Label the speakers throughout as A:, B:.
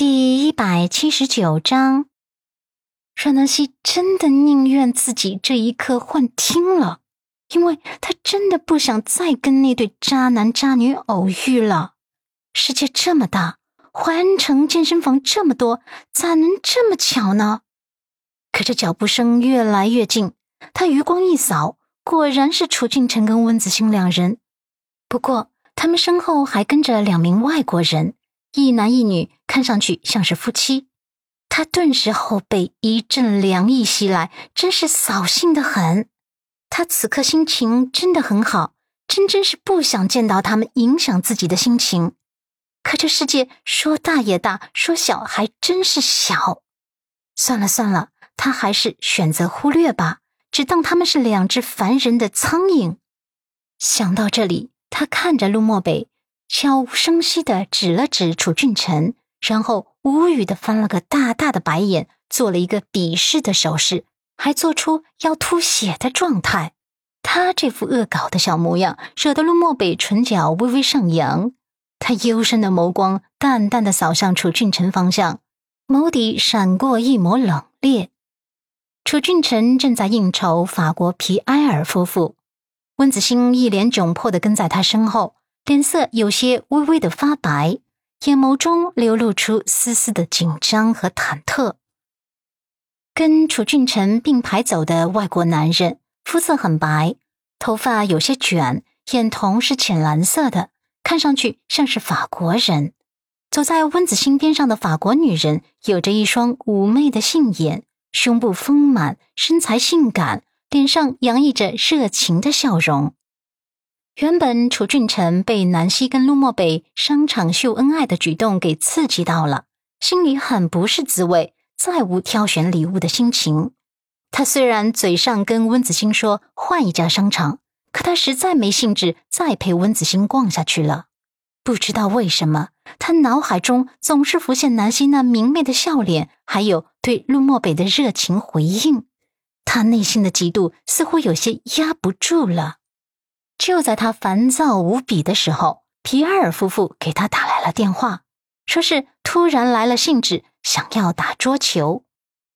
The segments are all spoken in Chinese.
A: 第一百七十九章，阮南希真的宁愿自己这一刻幻听了，因为她真的不想再跟那对渣男渣女偶遇了。世界这么大，淮安城健身房这么多，咋能这么巧呢？可这脚步声越来越近，他余光一扫，果然是楚俊辰跟温子星两人。不过他们身后还跟着两名外国人。一男一女看上去像是夫妻，他顿时后背一阵凉意袭来，真是扫兴的很。他此刻心情真的很好，真真是不想见到他们影响自己的心情。可这世界说大也大，说小还真是小。算了算了，他还是选择忽略吧，只当他们是两只烦人的苍蝇。想到这里，他看着陆漠北。悄无声息的指了指楚俊辰，然后无语的翻了个大大的白眼，做了一个鄙视的手势，还做出要吐血的状态。他这副恶搞的小模样，惹得陆漠北唇角微微上扬。他幽深的眸光淡淡的扫向楚俊辰方向，眸底闪过一抹冷冽。楚俊辰正在应酬法国皮埃尔夫妇，温子星一脸窘迫的跟在他身后。脸色有些微微的发白，眼眸中流露出丝丝的紧张和忐忑。跟楚俊辰并排走的外国男人，肤色很白，头发有些卷，眼瞳是浅蓝色的，看上去像是法国人。走在温子星边上的法国女人，有着一双妩媚的杏眼，胸部丰满，身材性感，脸上洋溢着热情的笑容。原本楚俊辰被南希跟陆漠北商场秀恩爱的举动给刺激到了，心里很不是滋味，再无挑选礼物的心情。他虽然嘴上跟温子星说换一家商场，可他实在没兴致再陪温子星逛下去了。不知道为什么，他脑海中总是浮现南希那明媚的笑脸，还有对陆漠北的热情回应。他内心的嫉妒似乎有些压不住了。就在他烦躁无比的时候，皮埃尔夫妇给他打来了电话，说是突然来了兴致，想要打桌球。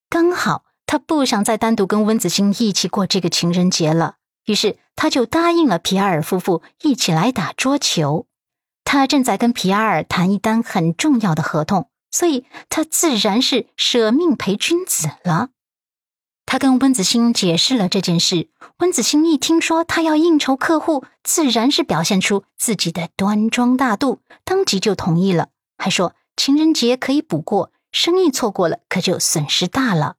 A: 刚好他不想再单独跟温子星一起过这个情人节了，于是他就答应了皮埃尔夫妇一起来打桌球。他正在跟皮埃尔谈一单很重要的合同，所以他自然是舍命陪君子了。他跟温子星解释了这件事，温子星一听说他要应酬客户，自然是表现出自己的端庄大度，当即就同意了，还说情人节可以补过，生意错过了可就损失大了。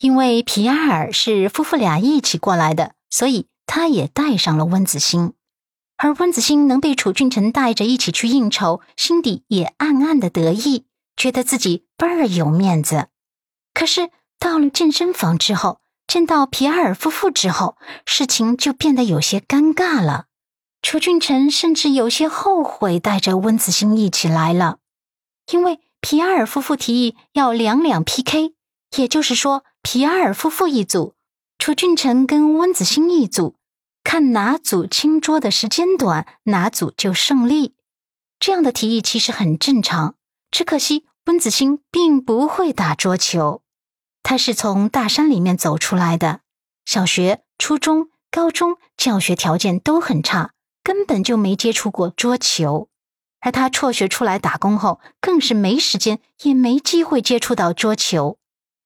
A: 因为皮埃尔是夫妇俩一起过来的，所以他也带上了温子星，而温子星能被楚俊辰带着一起去应酬，心底也暗暗的得意，觉得自己倍儿有面子。可是。到了健身房之后，见到皮埃尔夫妇之后，事情就变得有些尴尬了。楚俊辰甚至有些后悔带着温子星一起来了，因为皮埃尔夫妇提议要两两 PK，也就是说，皮埃尔夫妇一组，楚俊辰跟温子星一组，看哪组清桌的时间短，哪组就胜利。这样的提议其实很正常，只可惜温子星并不会打桌球。他是从大山里面走出来的，小学、初中、高中教学条件都很差，根本就没接触过桌球。而他辍学出来打工后，更是没时间，也没机会接触到桌球。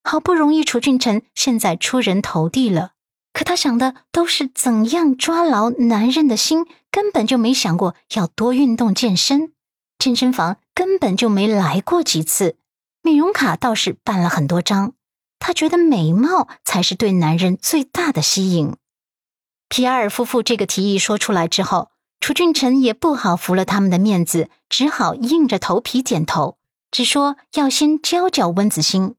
A: 好不容易楚俊辰现在出人头地了，可他想的都是怎样抓牢男人的心，根本就没想过要多运动健身。健身房根本就没来过几次，美容卡倒是办了很多张。他觉得美貌才是对男人最大的吸引。皮埃尔夫妇这个提议说出来之后，楚俊辰也不好服了他们的面子，只好硬着头皮点头，只说要先教教温子星。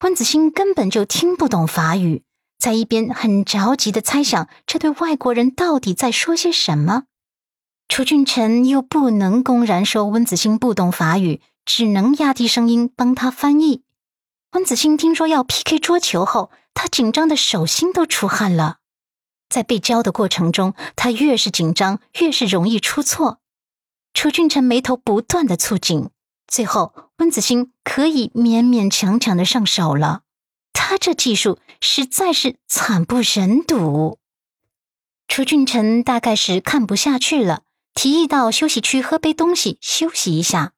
A: 温子星根本就听不懂法语，在一边很着急的猜想这对外国人到底在说些什么。楚俊辰又不能公然说温子星不懂法语，只能压低声音帮他翻译。温子星听说要 PK 桌球后，他紧张的手心都出汗了。在被教的过程中，他越是紧张，越是容易出错。楚俊辰眉头不断的蹙紧，最后，温子欣可以勉勉强强的上手了。他这技术实在是惨不忍睹。楚俊辰大概是看不下去了，提议到休息区喝杯东西休息一下。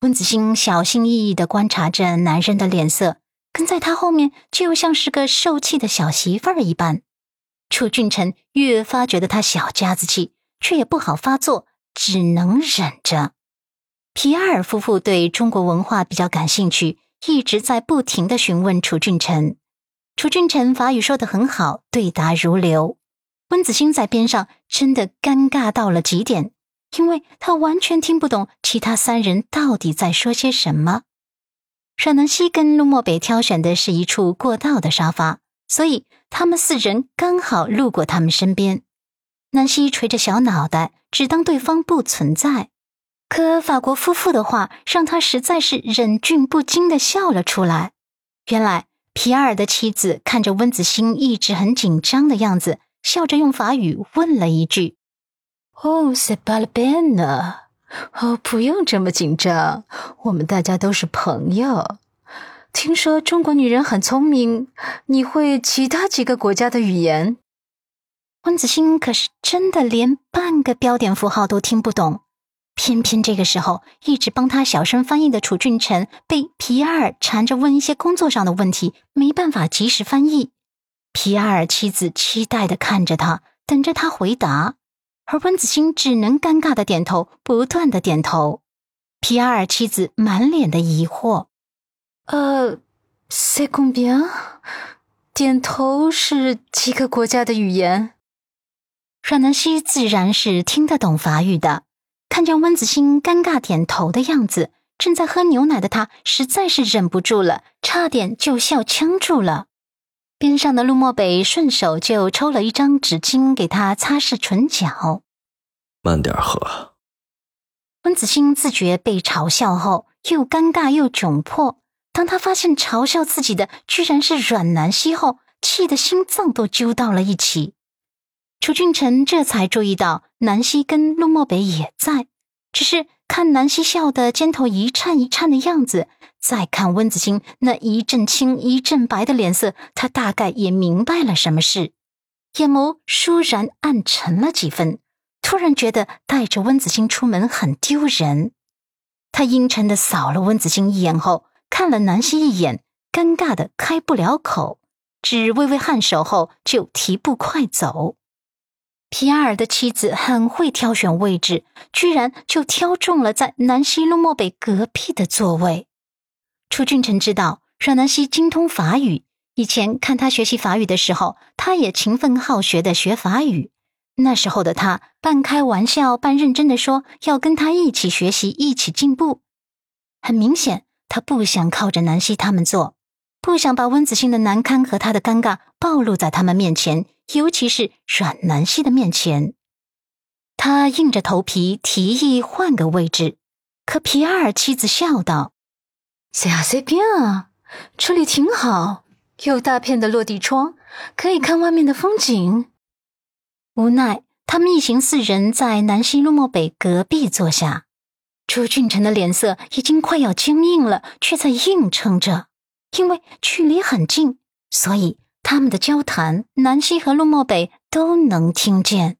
A: 温子欣小心翼翼的观察着男人的脸色，跟在他后面就像是个受气的小媳妇儿一般。楚俊辰越发觉得他小家子气，却也不好发作，只能忍着。皮埃尔夫妇对中国文化比较感兴趣，一直在不停的询问楚俊辰。楚俊辰法语说的很好，对答如流。温子欣在边上真的尴尬到了极点。因为他完全听不懂其他三人到底在说些什么。阮南希跟陆漠北挑选的是一处过道的沙发，所以他们四人刚好路过他们身边。南希垂着小脑袋，只当对方不存在。可法国夫妇的话让他实在是忍俊不禁的笑了出来。原来皮埃尔的妻子看着温子欣一直很紧张的样子，笑着用法语问了一句。
B: 哦，c'est pas le peine。哦，不用这么紧张，我们大家都是朋友。听说中国女人很聪明，你会其他几个国家的语言？
A: 温子欣可是真的连半个标点符号都听不懂。偏偏这个时候，一直帮他小声翻译的楚俊辰被皮埃尔缠着问一些工作上的问题，没办法及时翻译。皮埃尔妻子期待的看着他，等着他回答。而温子欣只能尴尬的点头，不断的点头。皮埃尔妻子满脸的疑惑：“
B: 呃，c'est combien？点头是几个国家的语言？”
A: 阮南希自然是听得懂法语的，看见温子欣尴尬点头的样子，正在喝牛奶的他实在是忍不住了，差点就笑呛住了。边上的陆漠北顺手就抽了一张纸巾给他擦拭唇角。
C: 慢点喝。
A: 温子欣自觉被嘲笑后，又尴尬又窘迫。当他发现嘲笑自己的居然是阮南希后，气得心脏都揪到了一起。楚俊辰这才注意到南希跟陆漠北也在，只是看南希笑得肩头一颤一颤的样子。再看温子欣那一阵青一阵白的脸色，他大概也明白了什么事，眼眸倏然暗沉了几分。突然觉得带着温子欣出门很丢人，他阴沉的扫了温子欣一眼后，看了南希一眼，尴尬的开不了口，只微微颔首后就提步快走。皮埃尔的妻子很会挑选位置，居然就挑中了在南希路漠北隔壁的座位。楚俊辰知道阮南希精通法语，以前看他学习法语的时候，他也勤奋好学的学法语。那时候的他半开玩笑半认真的说要跟他一起学习，一起进步。很明显，他不想靠着南希他们做，不想把温子欣的难堪和他的尴尬暴露在他们面前，尤其是阮南希的面前。他硬着头皮提议换个位置，可皮埃尔妻子笑道。
B: 随啊，随便啊，这里挺好，有大片的落地窗，可以看外面的风景。
A: 无奈，他们一行四人在南溪路漠北隔壁坐下。朱俊辰的脸色已经快要僵硬了，却在硬撑着，因为距离很近，所以他们的交谈，南希和陆漠北都能听见。